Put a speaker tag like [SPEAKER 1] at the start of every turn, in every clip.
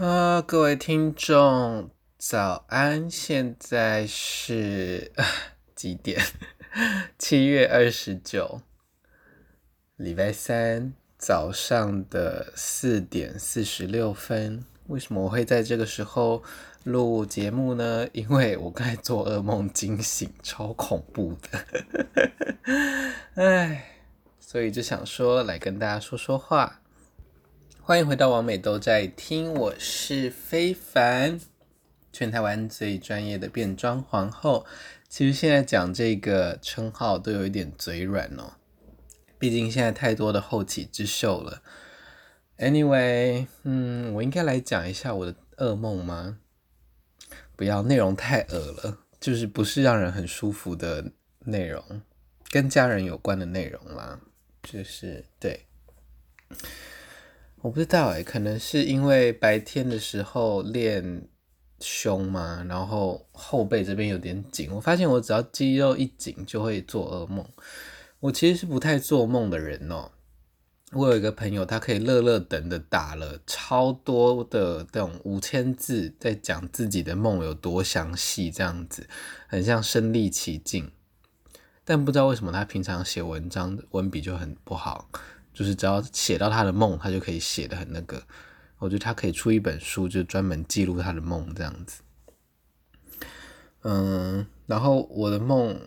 [SPEAKER 1] 呃，各位听众，早安！现在是几点？七月二十九，礼拜三早上的四点四十六分。为什么我会在这个时候录节目呢？因为我刚才做噩梦惊醒，超恐怖的。唉，所以就想说来跟大家说说话。欢迎回到王美都在听，我是非凡，全台湾最专业的变装皇后。其实现在讲这个称号都有一点嘴软哦，毕竟现在太多的后起之秀了。Anyway，嗯，我应该来讲一下我的噩梦吗？不要，内容太恶了，就是不是让人很舒服的内容，跟家人有关的内容啦，就是对。我不知道哎，可能是因为白天的时候练胸嘛，然后后背这边有点紧。我发现我只要肌肉一紧就会做噩梦。我其实是不太做梦的人哦。我有一个朋友，他可以乐乐等的打了超多的这种五千字，在讲自己的梦有多详细，这样子很像身历其境。但不知道为什么他平常写文章文笔就很不好。就是只要写到他的梦，他就可以写得很那个。我觉得他可以出一本书，就专门记录他的梦这样子。嗯，然后我的梦，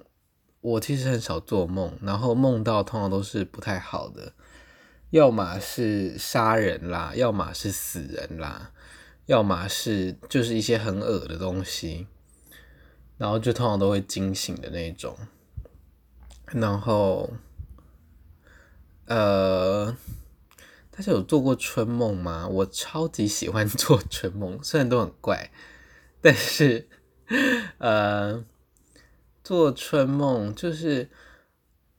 [SPEAKER 1] 我其实很少做梦，然后梦到通常都是不太好的，要么是杀人啦，要么是死人啦，要么是就是一些很恶的东西，然后就通常都会惊醒的那种，然后。呃，大家有做过春梦吗？我超级喜欢做春梦，虽然都很怪，但是 呃，做春梦就是，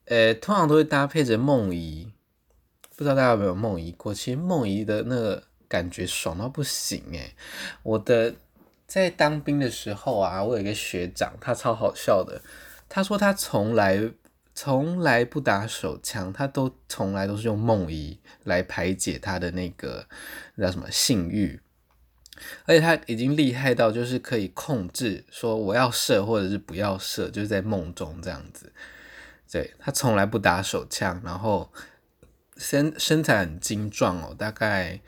[SPEAKER 1] 呃，通常都会搭配着梦遗。不知道大家有没有梦遗过？其实梦遗的那个感觉爽到不行诶。我的在当兵的时候啊，我有一个学长，他超好笑的，他说他从来。从来不打手枪，他都从来都是用梦遗来排解他的那个叫什么性欲，而且他已经厉害到就是可以控制说我要射或者是不要射，就是在梦中这样子。对，他从来不打手枪，然后身身材很精壮哦，大概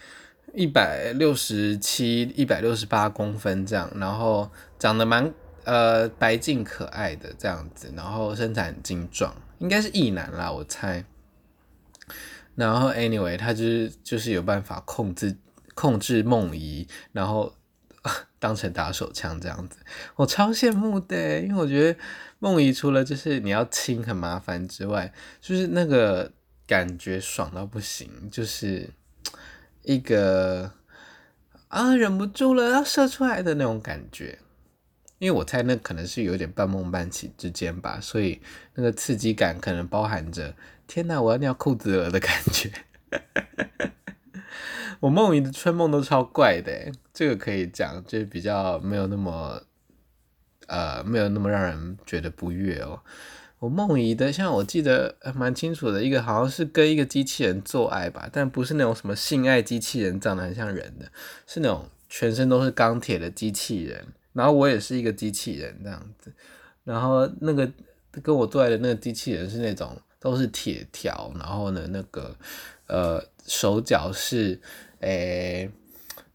[SPEAKER 1] 一百六十七、一百六十八公分这样，然后长得蛮。呃，白净可爱的这样子，然后身材很精壮，应该是异男啦，我猜。然后，anyway，他就是就是有办法控制控制梦遗，然后当成打手枪这样子，我超羡慕的，因为我觉得梦遗除了就是你要亲很麻烦之外，就是那个感觉爽到不行，就是一个啊忍不住了要射出来的那种感觉。因为我猜那可能是有点半梦半醒之间吧，所以那个刺激感可能包含着“天哪，我要尿裤子了”的感觉。我梦遗的春梦都超怪的，这个可以讲，就是比较没有那么呃，没有那么让人觉得不悦哦。我梦遗的，像我记得蛮清楚的，一个好像是跟一个机器人做爱吧，但不是那种什么性爱机器人，长得很像人的，是那种全身都是钢铁的机器人。然后我也是一个机器人这样子，然后那个跟我做爱的那个机器人是那种都是铁条，然后呢那个呃手脚是诶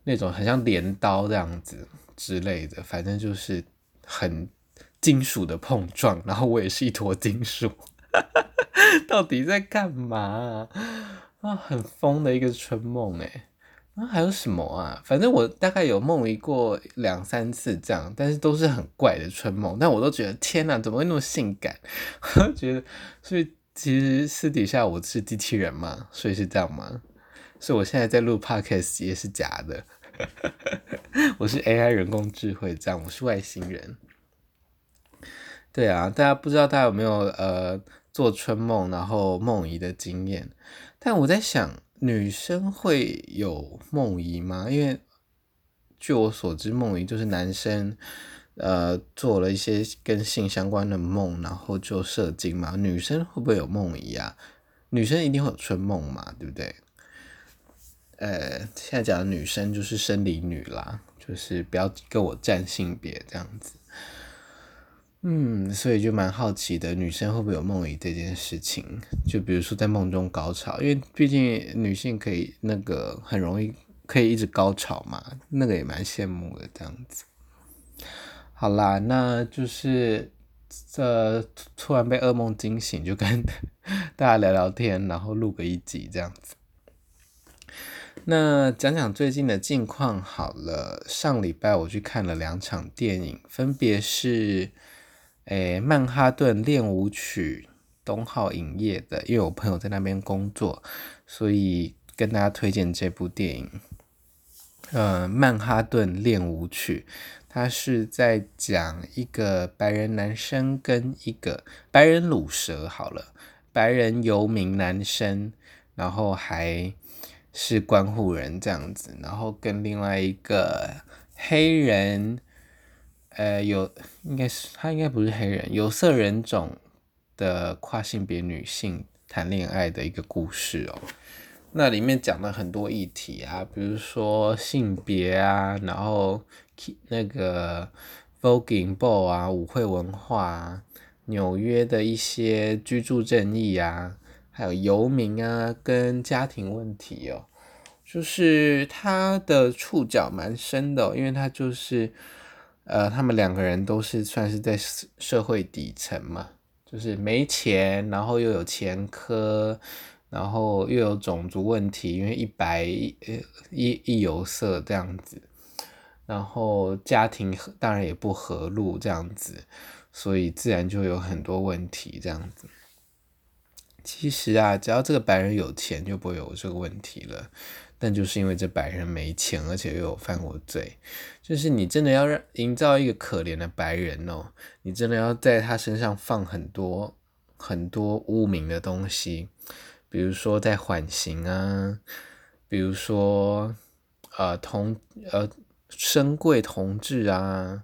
[SPEAKER 1] 那种很像镰刀这样子之类的，反正就是很金属的碰撞，然后我也是一坨金属，到底在干嘛啊？很疯的一个春梦诶。那。啊，还有什么啊？反正我大概有梦遗过两三次这样，但是都是很怪的春梦。但我都觉得天哪，怎么会那么性感？我觉得，所以其实私底下我是机器人嘛，所以是这样吗？所以我现在在录 podcast 也是假的，我是 AI 人工智慧，这样我是外星人。对啊，大家不知道大家有没有呃做春梦然后梦遗的经验？但我在想。女生会有梦遗吗？因为据我所知，梦遗就是男生呃做了一些跟性相关的梦，然后就射精嘛。女生会不会有梦遗啊？女生一定会有春梦嘛，对不对？呃，现在讲的女生就是生理女啦，就是不要跟我占性别这样子。嗯，所以就蛮好奇的，女生会不会有梦遗这件事情？就比如说在梦中高潮，因为毕竟女性可以那个很容易可以一直高潮嘛，那个也蛮羡慕的这样子。好啦，那就是这突然被噩梦惊醒，就跟 大家聊聊天，然后录个一集这样子。那讲讲最近的近况好了，上礼拜我去看了两场电影，分别是。诶，曼哈顿练舞曲东浩影业的，因为我朋友在那边工作，所以跟大家推荐这部电影。呃，曼哈顿练舞曲，它是在讲一个白人男生跟一个白人卤蛇，好了，白人游民男生，然后还是关护人这样子，然后跟另外一个黑人。呃，有应该是他应该不是黑人，有色人种的跨性别女性谈恋爱的一个故事哦。那里面讲了很多议题啊，比如说性别啊，然后那个 voguing ball 啊，舞会文化啊，纽约的一些居住正义啊，还有游民啊，跟家庭问题哦，就是他的触角蛮深的，因为他就是。呃，他们两个人都是算是在社会底层嘛，就是没钱，然后又有前科，然后又有种族问题，因为一白一一有色这样子，然后家庭当然也不和睦这样子，所以自然就有很多问题这样子。其实啊，只要这个白人有钱，就不会有这个问题了。但就是因为这白人没钱，而且又有犯过罪，就是你真的要让营造一个可怜的白人哦，你真的要在他身上放很多很多污名的东西，比如说在缓刑啊，比如说呃同呃身贵同志啊，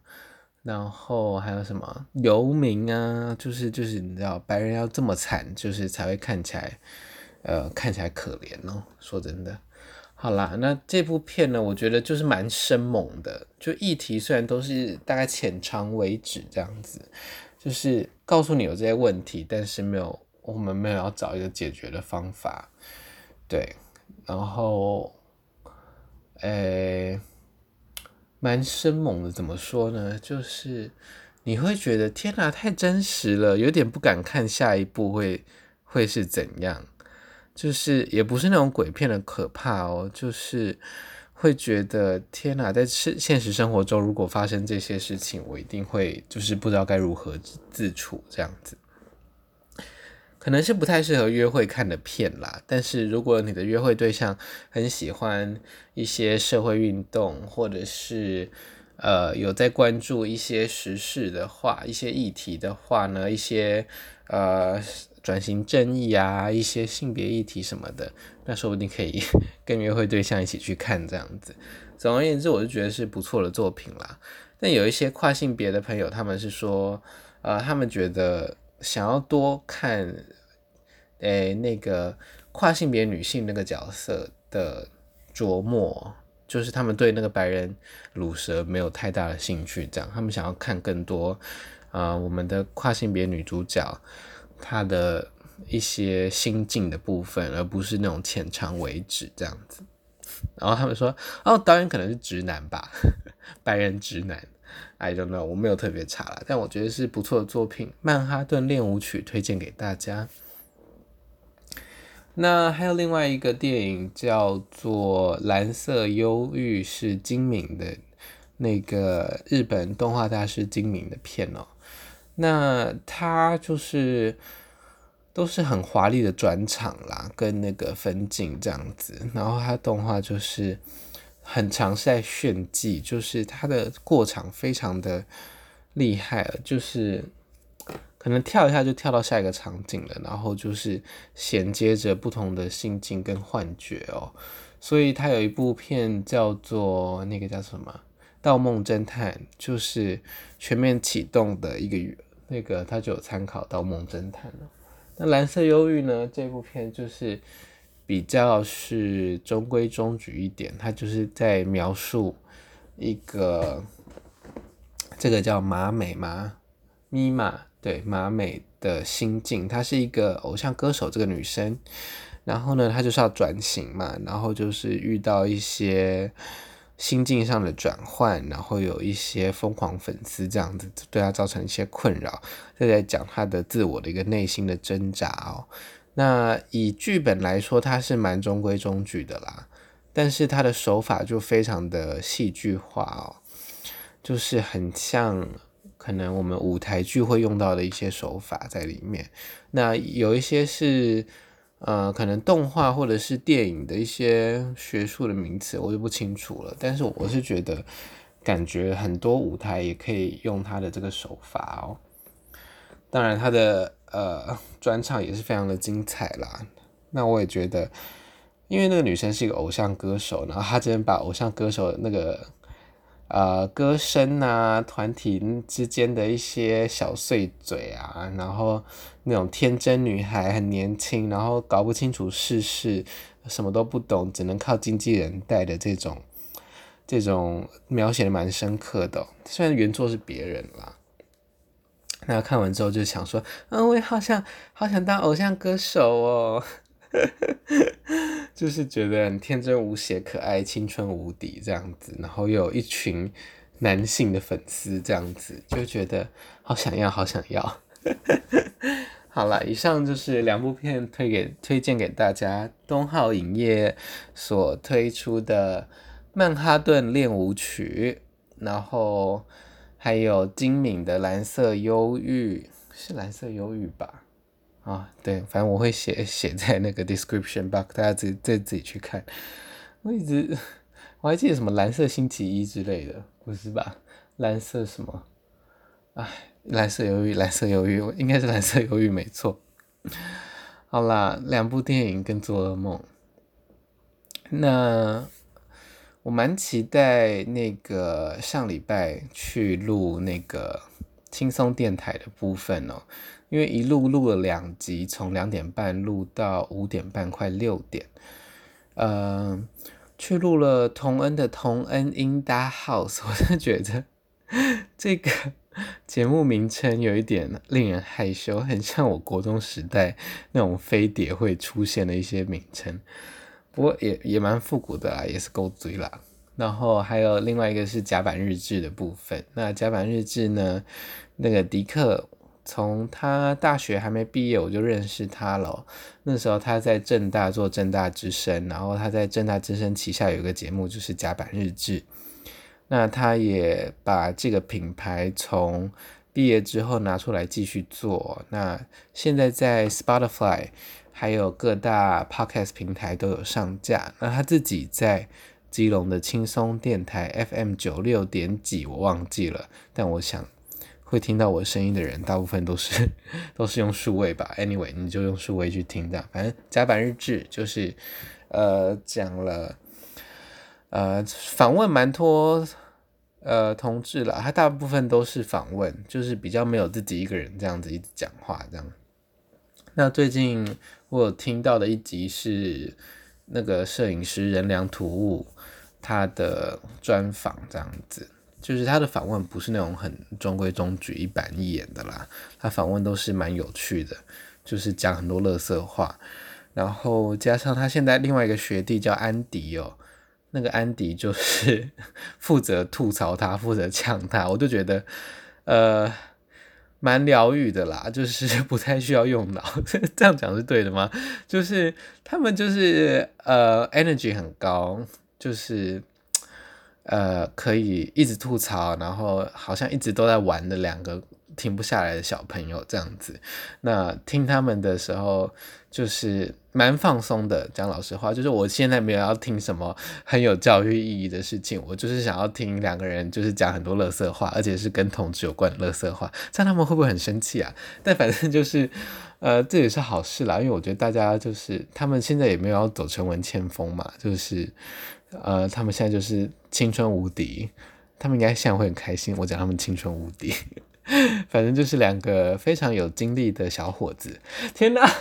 [SPEAKER 1] 然后还有什么游民啊，就是就是你知道白人要这么惨，就是才会看起来呃看起来可怜哦，说真的。好啦，那这部片呢，我觉得就是蛮生猛的。就议题虽然都是大概浅尝为止这样子，就是告诉你有这些问题，但是没有，我们没有要找一个解决的方法。对，然后，诶，蛮生猛的。怎么说呢？就是你会觉得天哪，太真实了，有点不敢看下一部会会是怎样。就是也不是那种鬼片的可怕哦，就是会觉得天哪，在现现实生活中如果发生这些事情，我一定会就是不知道该如何自处这样子。可能是不太适合约会看的片啦，但是如果你的约会对象很喜欢一些社会运动，或者是呃有在关注一些时事的话，一些议题的话呢，一些呃。转型正义啊，一些性别议题什么的，那说不定可以 跟约会对象一起去看这样子。总而言之，我就觉得是不错的作品啦。但有一些跨性别的朋友，他们是说，呃，他们觉得想要多看，诶、那个跨性别女性那个角色的琢磨，就是他们对那个白人乳蛇没有太大的兴趣，这样，他们想要看更多，啊、我们的跨性别女主角。他的一些心境的部分，而不是那种浅尝为止这样子。然后他们说，哦，导演可能是直男吧，白人直男，I don't know，我没有特别查了，但我觉得是不错的作品，《曼哈顿练舞曲》推荐给大家。那还有另外一个电影叫做《蓝色忧郁》，是今敏的那个日本动画大师今敏的片哦。那他就是都是很华丽的转场啦，跟那个分镜这样子，然后他动画就是很常是在炫技，就是他的过场非常的厉害了，就是可能跳一下就跳到下一个场景了，然后就是衔接着不同的心境跟幻觉哦，所以他有一部片叫做那个叫什么《盗梦侦探》，就是全面启动的一个。那个他就有参考到《盗梦侦探》了。那《蓝色忧郁》呢？这部片就是比较是中规中矩一点，它就是在描述一个这个叫马美吗？咪玛对马美的心境，她是一个偶像歌手，这个女生，然后呢，她就是要转型嘛，然后就是遇到一些心境上的转换，然后有一些疯狂粉丝这样子对他造成一些困扰，这在讲他的自我的一个内心的挣扎哦。那以剧本来说，它是蛮中规中矩的啦，但是它的手法就非常的戏剧化哦，就是很像可能我们舞台剧会用到的一些手法在里面。那有一些是呃，可能动画或者是电影的一些学术的名词，我就不清楚了。但是我是觉得，感觉很多舞台也可以用他的这个手法哦。当然，他的。呃，专场也是非常的精彩啦。那我也觉得，因为那个女生是一个偶像歌手，然后她真的把偶像歌手那个呃歌声啊，团体之间的一些小碎嘴啊，然后那种天真女孩很年轻，然后搞不清楚世事，什么都不懂，只能靠经纪人带的这种这种描写的蛮深刻的。虽然原作是别人啦。那看完之后就想说，嗯，我也好想好想当偶像歌手哦，就是觉得很天真无邪、可爱、青春无敌这样子，然后又有一群男性的粉丝这样子，就觉得好想要，好想要。好了，以上就是两部片推给推荐给大家，东浩影业所推出的《曼哈顿练舞曲》，然后。还有金敏的蓝色忧郁，是蓝色忧郁吧？啊，对，反正我会写 写在那个 description box，大家自己再自己去看。我一直我还记得什么蓝色星期一之类的，不是吧？蓝色什么？哎，蓝色忧郁，蓝色忧郁，应该是蓝色忧郁没错。好啦，两部电影跟做噩梦，那。我蛮期待那个上礼拜去录那个轻松电台的部分哦，因为一录录了两集，从两点半录到五点半，快六点。呃，去录了同恩的同恩 in the house，我真觉得 这个节目名称有一点令人害羞，很像我国中时代那种飞碟会出现的一些名称。不过也也蛮复古的啦，也是够追啦。然后还有另外一个是甲板日志的部分。那甲板日志呢，那个迪克从他大学还没毕业我就认识他了。那时候他在正大做正大之声，然后他在正大之声旗下有一个节目就是甲板日志。那他也把这个品牌从毕业之后拿出来继续做。那现在在 Spotify。还有各大 podcast 平台都有上架。那他自己在基隆的轻松电台 FM 九六点几，我忘记了。但我想会听到我声音的人，大部分都是 都是用数位吧。Anyway，你就用数位去听这样。反正甲板日志就是呃讲了呃访问蛮多呃同志了，他大部分都是访问，就是比较没有自己一个人这样子一直讲话这样。那最近我有听到的一集是那个摄影师任良图物他的专访，这样子，就是他的访问不是那种很中规中矩、一板一眼的啦，他访问都是蛮有趣的，就是讲很多垃圾话，然后加上他现在另外一个学弟叫安迪哦，那个安迪就是负责吐槽他，负责呛他，我就觉得，呃。蛮疗愈的啦，就是不太需要用脑，这样讲是对的吗？就是他们就是呃，energy 很高，就是呃，可以一直吐槽，然后好像一直都在玩的两个停不下来的小朋友这样子。那听他们的时候，就是。蛮放松的，讲老实话，就是我现在没有要听什么很有教育意义的事情，我就是想要听两个人就是讲很多垃圾话，而且是跟同志有关的垃圾话，这样他们会不会很生气啊？但反正就是，呃，这也是好事啦，因为我觉得大家就是他们现在也没有要走陈文茜风嘛，就是，呃，他们现在就是青春无敌，他们应该现在会很开心，我讲他们青春无敌，反正就是两个非常有精力的小伙子，天哪！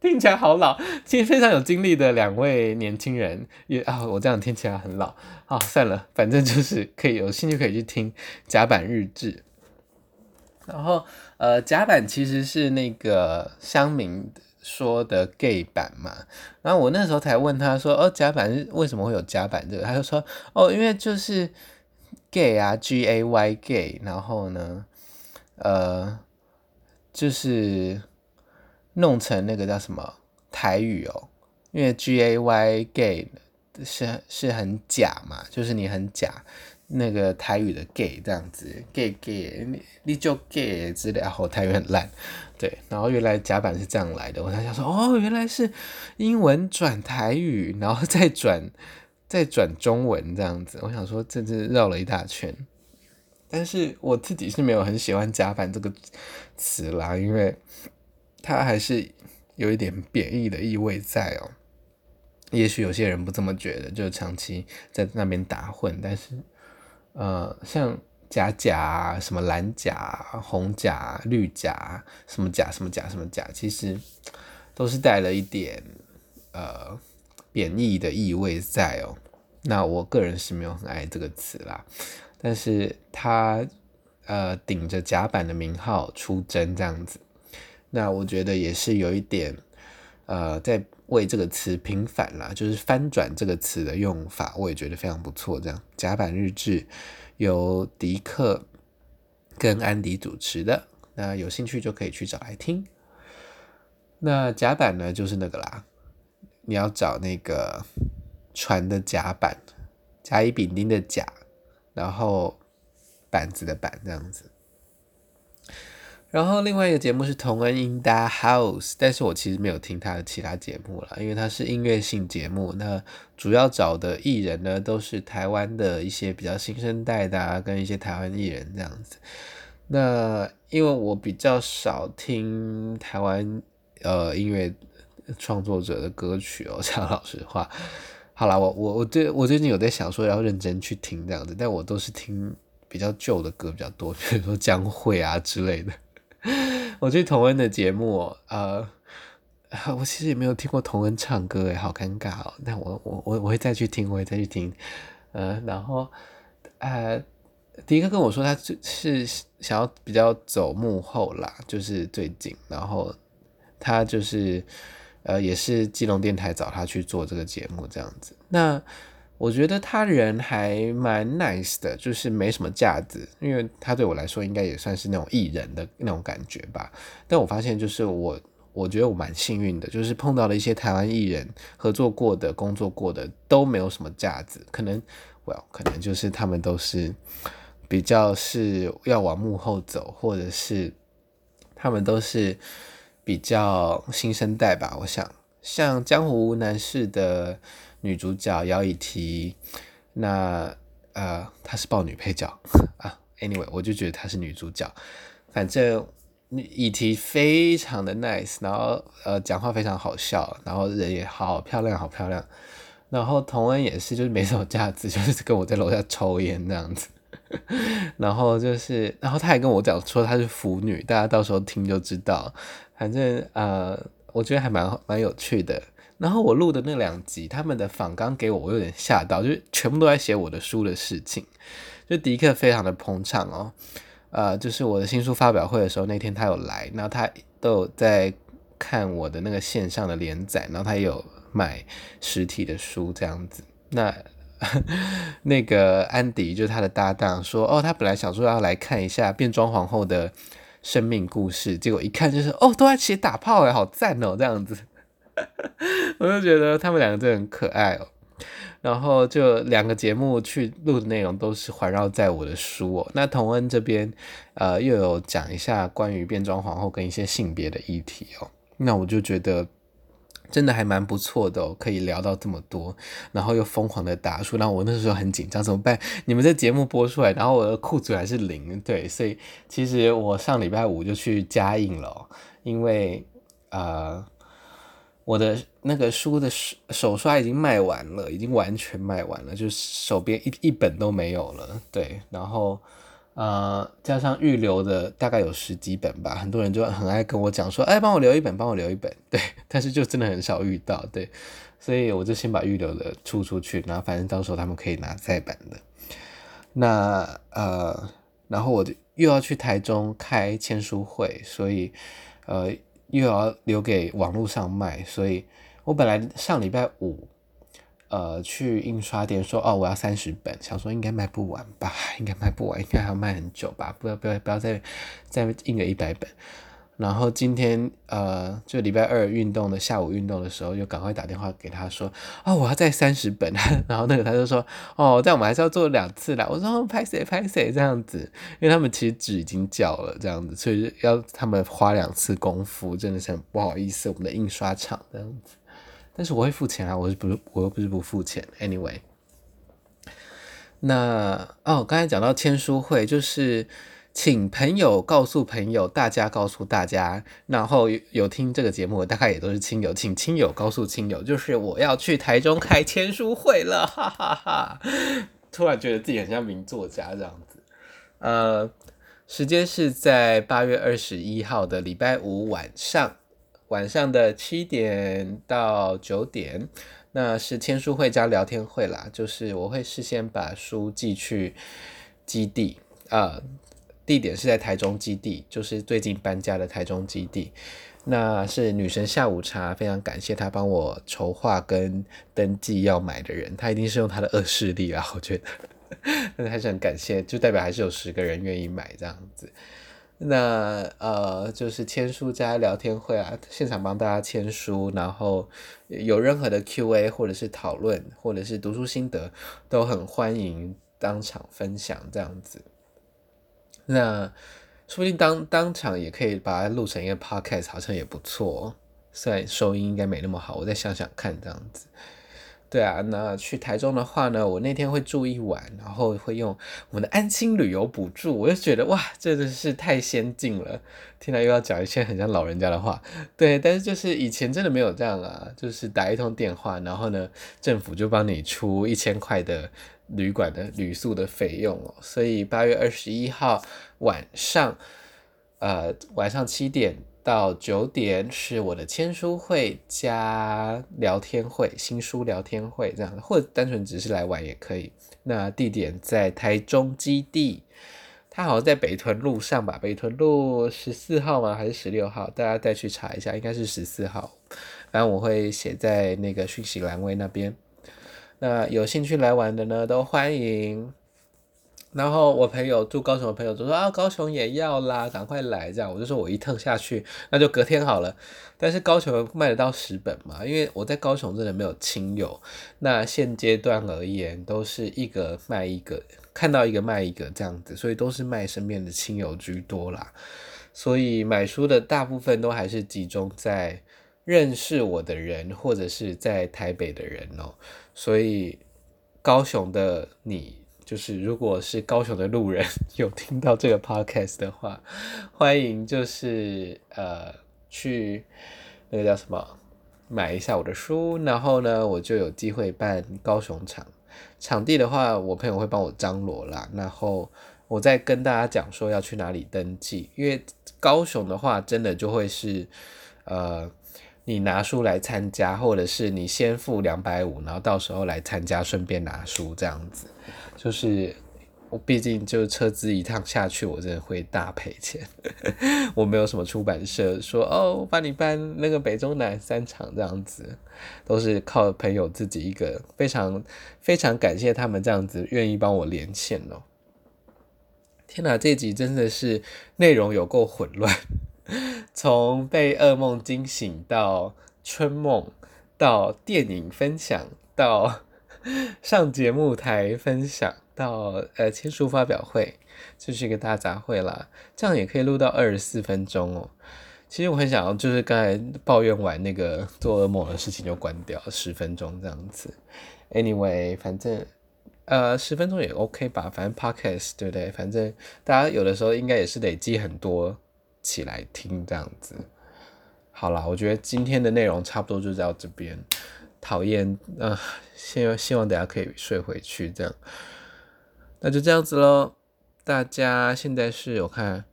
[SPEAKER 1] 听起来好老，其实非常有经历的两位年轻人，也啊，我这样听起来很老啊，算了，反正就是可以有兴趣可以去听甲板日志。然后呃，甲板其实是那个乡民说的 gay 版嘛，然后我那时候才问他说，哦，甲板为什么会有甲板这个？他就说，哦，因为就是。gay 啊，G A Y gay，然后呢，呃，就是弄成那个叫什么台语哦，因为 G A Y gay 是是很假嘛，就是你很假，那个台语的 gay 这样子，gay gay，你你就 gay 之类，然后台语很烂，对，然后原来甲板是这样来的，我才想说，哦，原来是英文转台语，然后再转。再转中文这样子，我想说，这是绕了一大圈。但是我自己是没有很喜欢“甲板”这个词啦，因为它还是有一点贬义的意味在哦。也许有些人不这么觉得，就长期在那边打混。但是，呃，像甲甲、什么蓝甲、红甲、绿甲，什么甲、什么甲、什么甲，其实都是带了一点呃贬义的意味在哦。那我个人是没有很爱这个词啦，但是他呃顶着甲板的名号出征这样子，那我觉得也是有一点呃在为这个词平反啦，就是翻转这个词的用法，我也觉得非常不错。这样甲板日志由迪克跟安迪主持的，那有兴趣就可以去找来听。那甲板呢，就是那个啦，你要找那个。船的甲板，甲乙丙丁的甲，然后板子的板这样子。然后另外一个节目是同恩 in the house，但是我其实没有听他的其他节目了，因为他是音乐性节目。那主要找的艺人呢，都是台湾的一些比较新生代的啊，跟一些台湾艺人这样子。那因为我比较少听台湾呃音乐创作者的歌曲哦，讲老实话。好啦，我我我最我最近有在想说要认真去听这样子，但我都是听比较旧的歌比较多，比如说江蕙啊之类的。我去同恩的节目，呃，我其实也没有听过同恩唱歌，诶，好尴尬哦。但我我我我会再去听，我会再去听，呃，然后呃，迪克跟我说他是想要比较走幕后啦，就是最近，然后他就是。呃，也是基隆电台找他去做这个节目这样子。那我觉得他人还蛮 nice 的，就是没什么架子，因为他对我来说应该也算是那种艺人的那种感觉吧。但我发现就是我，我觉得我蛮幸运的，就是碰到了一些台湾艺人合作过的、工作过的都没有什么架子。可能，well，可能就是他们都是比较是要往幕后走，或者是他们都是。比较新生代吧，我想像《江湖男士》的女主角姚以缇，那呃她是豹女配角啊。Anyway，我就觉得她是女主角。反正以缇非常的 nice，然后呃讲话非常好笑，然后人也好漂亮，好漂亮。然后同恩也是，就是没什么架子，就是跟我在楼下抽烟这样子。然后就是，然后他还跟我讲说她是腐女，大家到时候听就知道。反正呃，我觉得还蛮蛮有趣的。然后我录的那两集，他们的访纲给我，我有点吓到，就是全部都在写我的书的事情。就迪克非常的捧场哦，呃，就是我的新书发表会的时候，那天他有来，然后他都有在看我的那个线上的连载，然后他也有买实体的书这样子。那那个安迪就是他的搭档说，哦，他本来想说要来看一下变装皇后的。生命故事，结果一看就是哦，都在写打炮哎，好赞哦，这样子，我就觉得他们两个真的很可爱哦。然后就两个节目去录的内容都是环绕在我的书哦。那同恩这边呃又有讲一下关于变装皇后跟一些性别的议题哦，那我就觉得。真的还蛮不错的哦，可以聊到这么多，然后又疯狂的打书，然后我那时候很紧张，怎么办？你们这节目播出来，然后我的库存还是零，对，所以其实我上礼拜五就去加印了，因为呃，我的那个书的手手刷已经卖完了，已经完全卖完了，就手边一一本都没有了，对，然后呃，加上预留的大概有十几本吧，很多人就很爱跟我讲说，哎，帮我留一本，帮我留一本，对，但是就真的很少遇到，对，所以我就先把预留的出出去，然后反正到时候他们可以拿再版的。那呃，然后我就又要去台中开签书会，所以呃又要留给网络上卖，所以我本来上礼拜五。呃，去印刷店说哦，我要三十本，想说应该卖不完吧，应该卖不完，应该还要卖很久吧，不要不要不要再再印个一百本。然后今天呃，就礼拜二运动的下午运动的时候，就赶快打电话给他说哦，我要再三十本。然后那个他就说哦，但我们还是要做两次啦。我说拍谁拍谁这样子，因为他们其实纸已经缴了这样子，所以要他们花两次功夫，真的是很不好意思，我们的印刷厂这样子。但是我会付钱啊，我是不是我又不是不付钱？Anyway，那哦，刚才讲到签书会，就是请朋友告诉朋友，大家告诉大家，然后有，听这个节目，大概也都是亲友，请亲友告诉亲友，就是我要去台中开签书会了，哈哈哈！突然觉得自己很像名作家这样子。呃，时间是在八月二十一号的礼拜五晚上。晚上的七点到九点，那是签书会加聊天会啦。就是我会事先把书寄去基地啊、呃，地点是在台中基地，就是最近搬家的台中基地。那是女神下午茶，非常感谢她帮我筹划跟登记要买的人，她一定是用她的恶势力啊，我觉得，但是还是很感谢，就代表还是有十个人愿意买这样子。那呃，就是签书加聊天会啊，现场帮大家签书，然后有任何的 Q&A 或者是讨论，或者是读书心得，都很欢迎当场分享这样子。那说不定当当场也可以把它录成一个 podcast，好像也不错，虽然收音应该没那么好，我再想想看这样子。对啊，那去台中的话呢，我那天会住一晚，然后会用我们的安心旅游补助，我就觉得哇，真的是太先进了。听来又要讲一些很像老人家的话，对，但是就是以前真的没有这样啊，就是打一通电话，然后呢，政府就帮你出一千块的旅馆的旅宿的费用哦。所以八月二十一号晚上，呃，晚上七点。到九点是我的签书会加聊天会，新书聊天会这样，或者单纯只是来玩也可以。那地点在台中基地，它好像在北屯路上吧？北屯路十四号吗？还是十六号？大家再去查一下，应该是十四号。反正我会写在那个讯息栏位那边。那有兴趣来玩的呢，都欢迎。然后我朋友住高雄的朋友就说啊，高雄也要啦，赶快来这样。我就说我一趟下去，那就隔天好了。但是高雄卖得到十本嘛？因为我在高雄真的没有亲友。那现阶段而言，都是一个卖一个，看到一个卖一个这样子，所以都是卖身边的亲友居多啦。所以买书的大部分都还是集中在认识我的人，或者是在台北的人哦。所以高雄的你。就是如果是高雄的路人有听到这个 podcast 的话，欢迎就是呃去那个叫什么买一下我的书，然后呢我就有机会办高雄场场地的话，我朋友会帮我张罗啦，然后我再跟大家讲说要去哪里登记，因为高雄的话真的就会是呃你拿书来参加，或者是你先付两百五，然后到时候来参加顺便拿书这样子。就是我毕竟就车资一趟下去，我真的会大赔钱。我没有什么出版社说哦，帮你办那个北中南三场这样子，都是靠朋友自己一个非常非常感谢他们这样子愿意帮我连线哦。天哪，这集真的是内容有够混乱，从被噩梦惊醒到春梦，到电影分享到。上节目台分享到呃签书发表会，就是一个大杂烩啦。这样也可以录到二十四分钟哦。其实我很想要，就是刚才抱怨完那个做噩梦的事情就关掉十分钟这样子。Anyway，反正呃十分钟也 OK 吧，反正 Podcast 对不对？反正大家有的时候应该也是累积很多起来听这样子。好啦，我觉得今天的内容差不多就到这边。讨厌，啊，希望希望大家可以睡回去，这样，那就这样子喽，大家现在是我看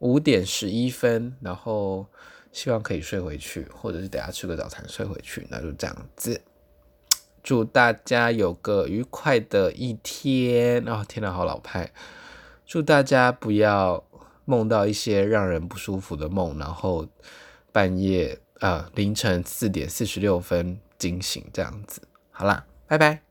[SPEAKER 1] 五点十一分，然后希望可以睡回去，或者是等下吃个早餐睡回去，那就这样子。祝大家有个愉快的一天哦！天哪，好老派。祝大家不要梦到一些让人不舒服的梦，然后半夜啊、呃、凌晨四点四十六分惊醒这样子。好啦，拜拜。